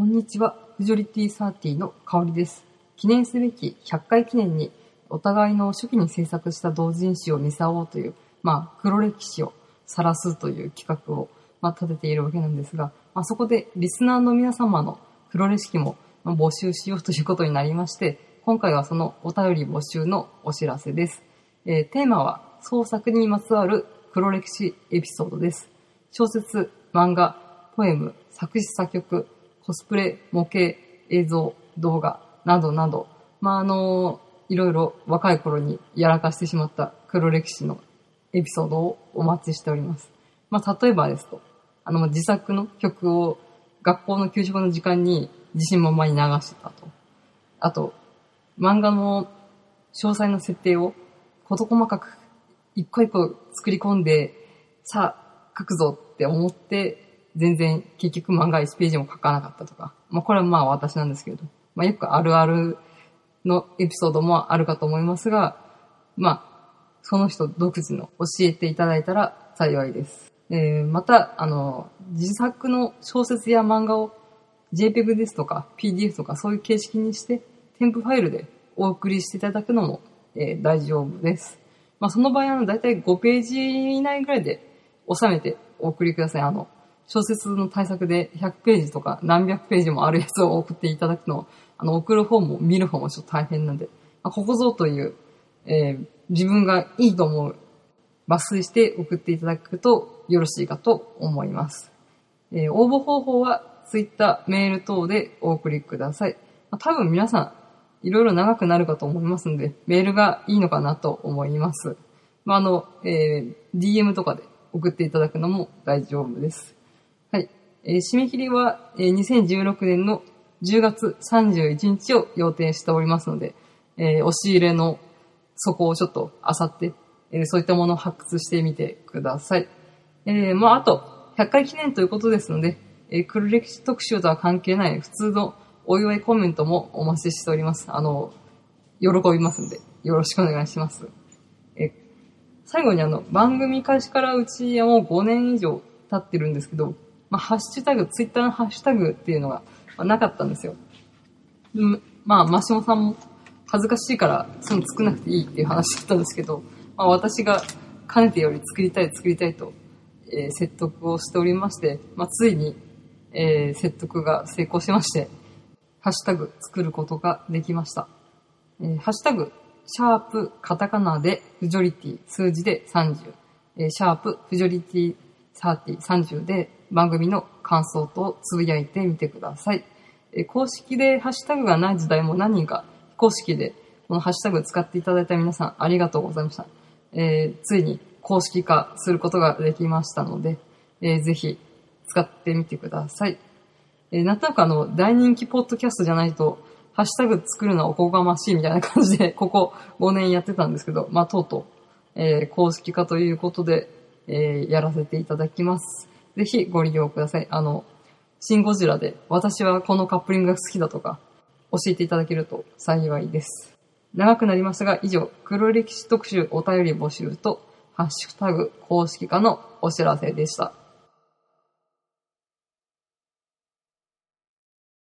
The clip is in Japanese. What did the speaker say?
こんにちは、フジョリティサーティの香りです。記念すべき100回記念に、お互いの初期に制作した同人誌を見せ合おうという、まあ、黒歴史を晒すという企画を、まあ、立てているわけなんですが、まあ、そこでリスナーの皆様の黒歴史も募集しようということになりまして、今回はそのお便り募集のお知らせです。えーテーマは創作にまつわる黒歴史エピソードです。小説、漫画、ポエム、作詞作曲、コスプレ、模型、映像、動画、などなど、まあ、あのいろいろ若い頃にやらかしてしまった黒歴史のエピソードをお待ちしております。まあ、例えばですと、あの、自作の曲を学校の給食の時間に自信満々に流してたと。あと、漫画の詳細な設定を事細かく一個一個作り込んで、さあ、書くぞって思って、全然結局漫画1ページも書かなかったとか。まあこれはまあ私なんですけど。まあよくあるあるのエピソードもあるかと思いますが、まあ、その人独自の教えていただいたら幸いです。えー、また、あの、自作の小説や漫画を JPEG ですとか PDF とかそういう形式にして添付ファイルでお送りしていただくのも、えー大丈夫です。まあその場合はだいたい5ページ以内ぐらいで収めてお送りください。あの、小説の対策で100ページとか何百ページもあるやつを送っていただくの、あの、送る方も見る方もちょっと大変なんで、まあここぞという、えー自分がいいと思う抜粋して送っていただくとよろしいかと思います。えー応募方法は Twitter、メール等でお送りください。まあ多分皆さん、いろいろ長くなるかと思いますので、メールがいいのかなと思います。まあ、あの、えー DM とかで送っていただくのも大丈夫です。えー締め切りは、えー2016年の10月31日を予定しておりますので、えー押し入れの底をちょっと漁って、えーそういったものを発掘してみてください。えーまあ、あと、100回記念ということですので、えー黒歴史特集とは関係ない普通のお祝いコメントもお待ちしております。あの、喜びますんで、よろしくお願いします。え最後にあの、番組開始からうちはもう5年以上経ってるんですけど、まあ、ハッシュタグ、ツイッターのハッシュタグっていうのが、まなかったんですよ。まあ、マシモさんも恥ずかしいから、そういうの作んなくていいっていう話だったんですけど、まあ、私がかねてより作りたい作りたいと、えー説得をしておりまして、まあ、ついに、えー説得が成功しまして、ハッシュタグ作ることができました。えーハッシュタグ、シャープ、カタカナで、フジョリティ、数字で30、えーシャープ、フジョリティ、30、30で番組の感想とつぶやいてみてください。え公式でハッシュタグがない時代も何人か非公式でこのハッシュタグ使っていただいた皆さんありがとうございました。えーついに公式化することができましたので、えーぜひ使ってみてください。えーなんとなくあの、大人気ポッドキャストじゃないと、ハッシュタグ作るのはおこがましいみたいな感じで、ここ5年やってたんですけど、まあ、とうとう、えー公式化ということで、えーやらせていただきます。ぜひご利用ください。あの、シンゴジラで、私はこのカップリングが好きだとか、教えていただけると幸いです。長くなりましたが、以上、黒歴史特集お便り募集と、ハッシュタグ公式化のお知らせでした。